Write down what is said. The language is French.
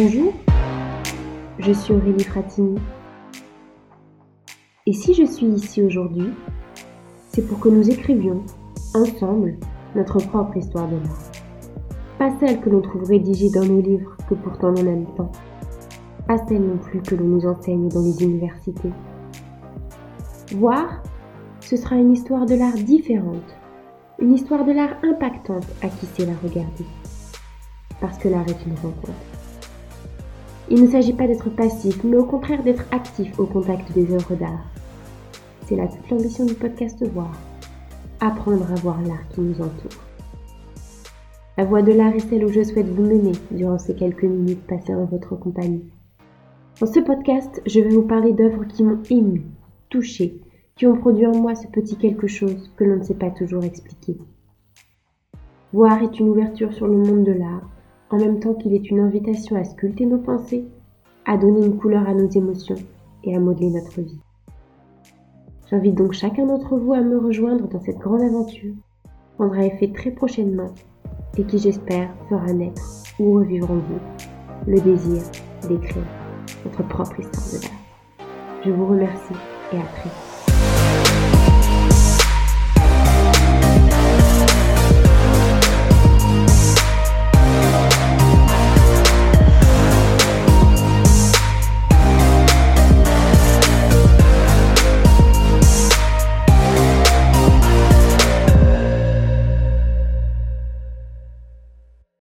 Bonjour, je suis Aurélie Fratini. Et si je suis ici aujourd'hui, c'est pour que nous écrivions, ensemble, notre propre histoire de l'art. Pas celle que l'on trouve rédigée dans nos livres que pourtant l'on aime tant. Pas celle non plus que l'on nous enseigne dans les universités. Voir, ce sera une histoire de l'art différente, une histoire de l'art impactante à qui sait la regarder. Parce que l'art est une rencontre. Il ne s'agit pas d'être passif, mais au contraire d'être actif au contact des œuvres d'art. C'est là toute l'ambition du podcast Voir. Apprendre à voir l'art qui nous entoure. La voix de l'art est celle où je souhaite vous mener durant ces quelques minutes passées en votre compagnie. Dans ce podcast, je vais vous parler d'œuvres qui m'ont ému, touché, qui ont produit en moi ce petit quelque chose que l'on ne sait pas toujours expliquer. Voir est une ouverture sur le monde de l'art, en même temps qu'il est une invitation à sculpter nos pensées, à donner une couleur à nos émotions et à modeler notre vie. J'invite donc chacun d'entre vous à me rejoindre dans cette grande aventure, prendra effet très prochainement et qui j'espère fera naître ou revivre en vous le désir d'écrire votre propre histoire de l'art. Je vous remercie et à très vite.